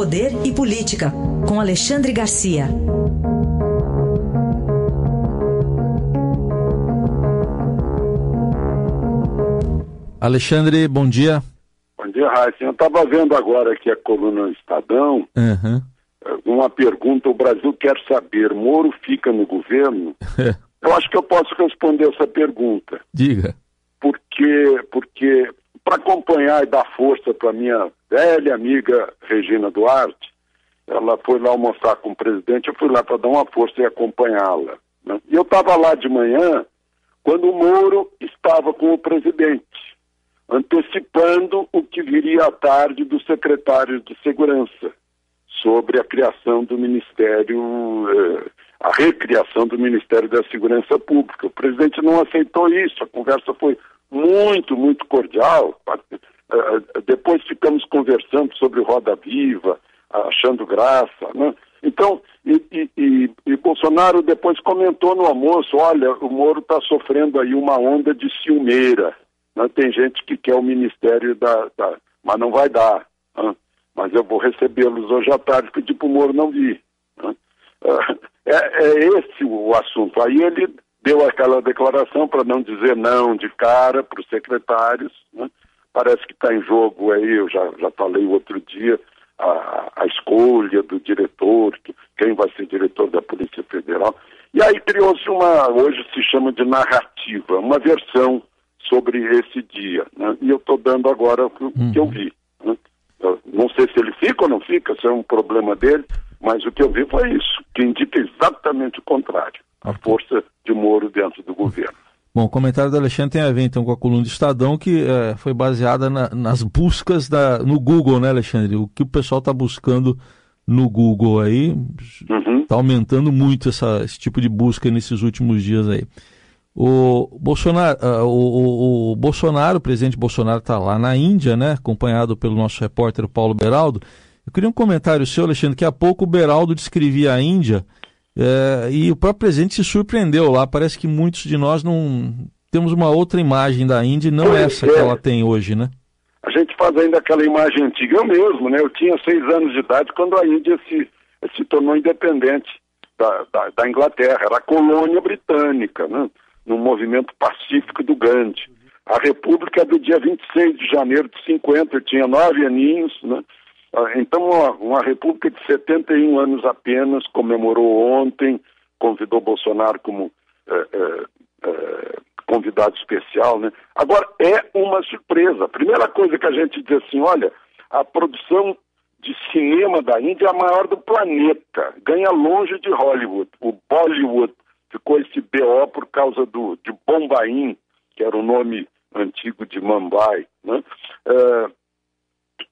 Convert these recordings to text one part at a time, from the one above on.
Poder e Política, com Alexandre Garcia. Alexandre, bom dia. Bom dia, Raíssa. Eu estava vendo agora aqui a coluna Estadão. Uhum. Uma pergunta: o Brasil quer saber, Moro fica no governo? eu acho que eu posso responder essa pergunta. Diga. Porque, porque para acompanhar e dar força para minha velha amiga Regina Duarte, ela foi lá almoçar com o presidente, eu fui lá para dar uma força e acompanhá-la. Né? E eu estava lá de manhã quando o Moro estava com o presidente, antecipando o que viria à tarde do secretário de Segurança sobre a criação do Ministério, eh, a recriação do Ministério da Segurança Pública. O presidente não aceitou isso, a conversa foi muito, muito cordial. Eh, eh, depois ficamos conversando sobre Roda Viva, achando graça. Né? Então, e, e, e, e, Bolsonaro depois comentou no almoço: olha, o Moro está sofrendo aí uma onda de ciumeira. Né? Tem gente que quer o ministério da. da mas não vai dar. Né? Mas eu vou recebê-los hoje à tarde, que tipo o Moro não vi. Né? É, é esse o assunto. Aí ele deu aquela declaração para não dizer não de cara para os secretários. Né? Parece que está em jogo aí, eu já, já falei outro dia, a, a escolha do diretor, quem vai ser diretor da Polícia Federal. E aí criou-se uma, hoje se chama de narrativa, uma versão sobre esse dia. Né? E eu estou dando agora o que, uhum. eu vi. Né? Eu não sei se ele fica ou não fica, se é um problema dele, mas o que eu vi foi isso, que indica exatamente o contrário, a força de Moro dentro do governo. Bom, o comentário do Alexandre tem a ver então com a coluna do Estadão, que é, foi baseada na, nas buscas da, no Google, né, Alexandre? O que o pessoal está buscando no Google aí está uhum. aumentando muito essa, esse tipo de busca nesses últimos dias aí. O Bolsonaro, uh, o, o, o, Bolsonaro, o presidente Bolsonaro está lá na Índia, né, acompanhado pelo nosso repórter Paulo Beraldo. Eu queria um comentário seu, Alexandre, que há pouco o Beraldo descrevia a Índia é, e o próprio presidente se surpreendeu lá. Parece que muitos de nós não temos uma outra imagem da Índia e não pois essa é. que ela tem hoje, né? A gente faz ainda aquela imagem antiga. Eu mesmo, né? Eu tinha seis anos de idade quando a Índia se, se tornou independente da, da, da Inglaterra. Era a colônia britânica, né? No movimento pacífico do Gandhi. A República é do dia 26 de janeiro de 50. Eu tinha nove aninhos, né? Ah, então, uma, república de 71 anos apenas comemorou ontem, convidou Bolsonaro como é, é, é, convidado especial. Né? Agora, é uma surpresa. A primeira coisa que a gente diz assim: olha, a produção de cinema da Índia é a maior do planeta, ganha longe de Hollywood. O Bollywood ficou esse BO por causa do, de Bombaim, que era o nome antigo de Mumbai. Né? Uh,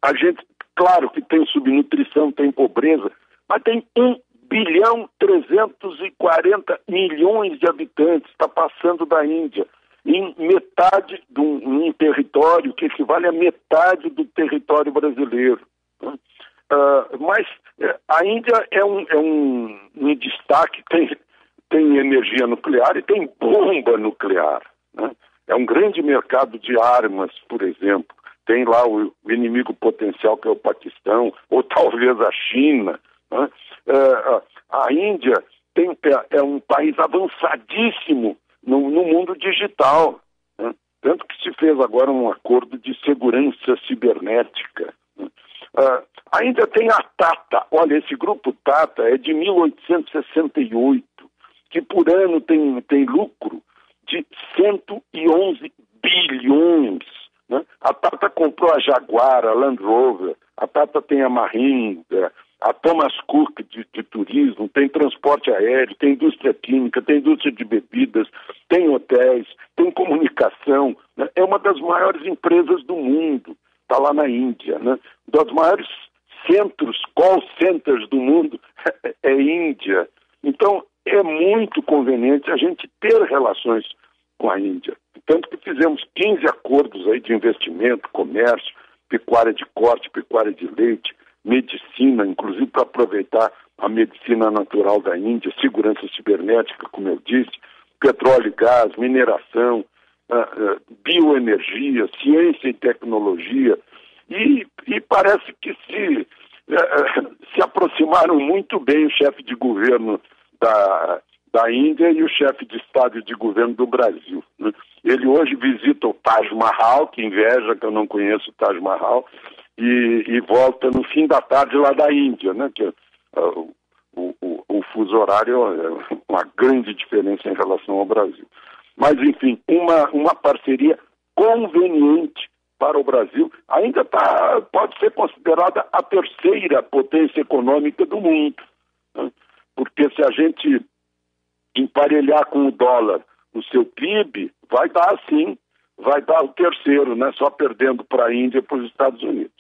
a gente Claro que tem subnutrição, tem pobreza, mas tem 1 bilhão 340 milhões de habitantes, está passando da Índia, em metade de um, um, território que equivale a metade do território brasileiro. Uh, mas uh, a Índia é um, é um, um destaque, tem, tem energia nuclear e tem bomba nuclear. Né? É um grande mercado de armas, por exemplo tem lá o, inimigo potencial que é o Paquistão, ou talvez a China. Né? É, a Índia tem, é, é um país avançadíssimo no, no mundo digital. Né? Tanto que se fez agora um acordo de segurança cibernética. Né? Uh, a Índia tem a Tata. Olha, esse grupo Tata é de 1868, que por ano tem, tem lucro de 111 bilhões né? A Tata comprou a Jaguar, a Land Rover, a Tata tem a Mahindra, a Thomas Cook de, de, turismo, tem transporte aéreo, tem indústria química, tem indústria de bebidas, tem hotéis, tem comunicação. Né? É uma das maiores empresas do mundo, está lá na Índia. Né? Das maiores centros, call centers do mundo é Índia. Então, é muito conveniente a gente ter relações com a Índia. Tanto que fizemos 15 acordos aí de investimento, comércio, pecuária de corte, pecuária de leite, medicina, inclusive para aproveitar a medicina natural da Índia, segurança cibernética, como eu disse, petróleo e gás, mineração, uh, uh, bioenergia, ciência e tecnologia. E, e parece que se é, se aproximaram muito bem o chefe de governo da, da Índia e o chefe de Estado e de governo do Brasil. Né? Ele hoje visita o Taj Mahal, que inveja que eu não conheço o Taj Mahal, e, e volta no fim da tarde lá da Índia, né? que uh, o, o, o fuso horário é uma grande diferença em relação ao Brasil. Mas, enfim, uma, uma parceria conveniente para o Brasil, ainda tá, pode ser considerada a terceira potência econômica do mundo. Né? Porque se a gente emparelhar com o dólar o seu PIB, vai dar sim, vai dar o terceiro, né? só perdendo para a Índia e para os Estados Unidos.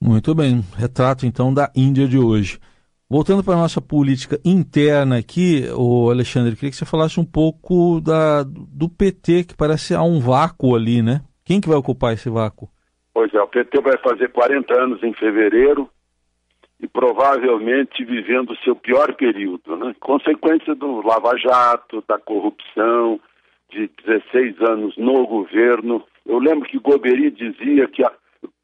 Muito bem, retrato então da Índia de hoje. Voltando para a nossa política interna aqui, o Alexandre, queria que você falasse um pouco da, do PT, que parece há um vácuo ali, né? Quem que vai ocupar esse vácuo? Pois é, o PT vai fazer 40 anos em fevereiro e provavelmente vivendo o seu pior período, né? Consequência do Lava Jato, da corrupção, de 16 anos no governo. Eu lembro que Goberi dizia que,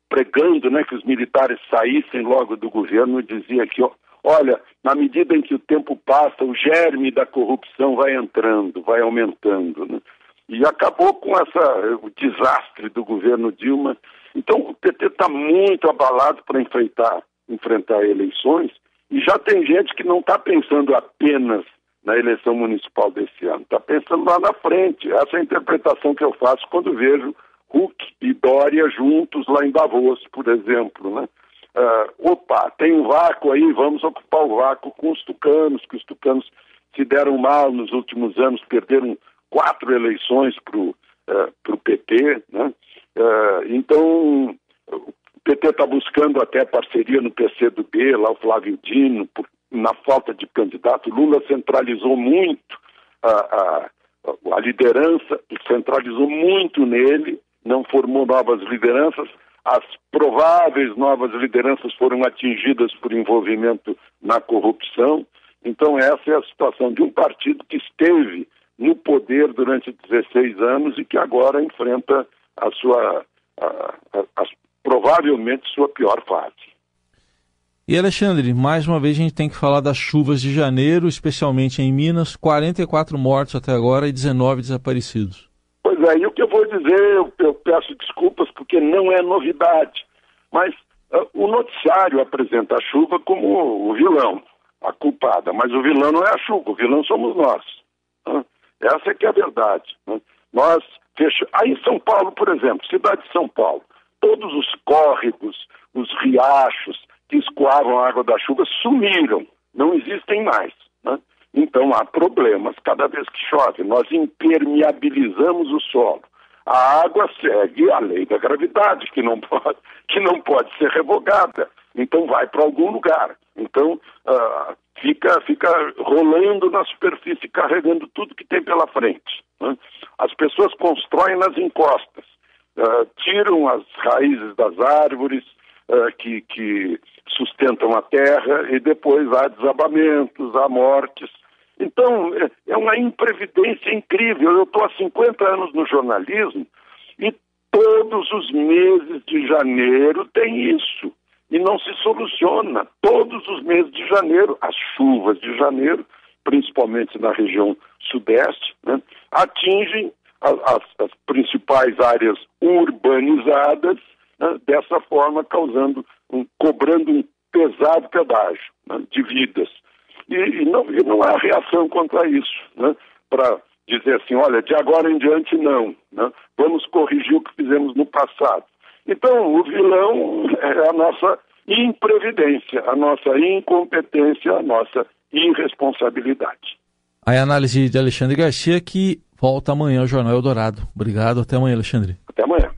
pregando né, que os militares saíssem logo do governo, dizia que, olha, na medida em que o tempo passa, o germe da corrupção vai entrando, vai aumentando. Né? E acabou com essa, o desastre do governo Dilma. Então o PT está muito abalado para enfrentar, enfrentar eleições e já tem gente que não está pensando apenas na eleição municipal desse ano, está pensando lá na frente. Essa é a interpretação que eu faço quando vejo Huck e Dória juntos lá em Davos, por exemplo. Né? Uh, opa, tem um vácuo aí, vamos ocupar o vácuo com os tucanos, que os tucanos se deram mal nos últimos anos, perderam quatro eleições para o uh, PT, né? Uh, então, PT está buscando até parceria no PCdoB, lá o Flávio Dino, por, na falta de candidato. Lula centralizou muito a, a, a liderança, centralizou muito nele, não formou novas lideranças. As prováveis novas lideranças foram atingidas por envolvimento na corrupção. Então, essa é a situação de um partido que esteve no poder durante 16 anos e que agora enfrenta a sua, a, a, provavelmente, sua pior fase. E Alexandre, mais uma vez a gente tem que falar das chuvas de janeiro, especialmente em Minas, 44 mortos até agora e 19 desaparecidos. Pois é, e o que eu vou dizer, eu, eu peço desculpas porque não é novidade, mas uh, o noticiário apresenta a chuva como o vilão, a culpada, mas o vilão não é a chuva, o vilão somos nós. Uh, essa é que é a verdade. Né? Nós fechamos. Aí em São Paulo, por exemplo, cidade de São Paulo, todos os córregos, os riachos que escoavam a água da chuva sumiram, não existem mais. Né? Então há problemas cada vez que chove. Nós impermeabilizamos o solo. A água segue a lei da gravidade, que não pode, que não pode ser revogada. Então vai para algum lugar. Então, uh, fica, fica rolando na superfície, carregando tudo que tem pela frente. Né? As pessoas constroem nas encostas, uh, tiram as raízes das árvores uh, que, que sustentam a terra e depois há desabamentos, há mortes. Então, é, é uma imprevidência incrível. Eu estou há 50 anos no jornalismo e todos os meses de janeiro tem isso e não se soluciona. Todos os meses de janeiro, as chuvas de janeiro, principalmente na região sudeste, né, atingem as, as, principais áreas urbanizadas, né, dessa forma causando, um, cobrando um pesado pedágio né, de vidas. E, e, não, e não há reação contra isso, né, para dizer assim, olha, de agora em diante não, né, vamos corrigir o que fizemos no passado. Então, o vilão é a nossa imprevidência, a nossa incompetência, a nossa irresponsabilidade. A análise de Alexandre Garcia que volta amanhã ao Jornal Eldorado. Obrigado, até amanhã, Alexandre. Até amanhã.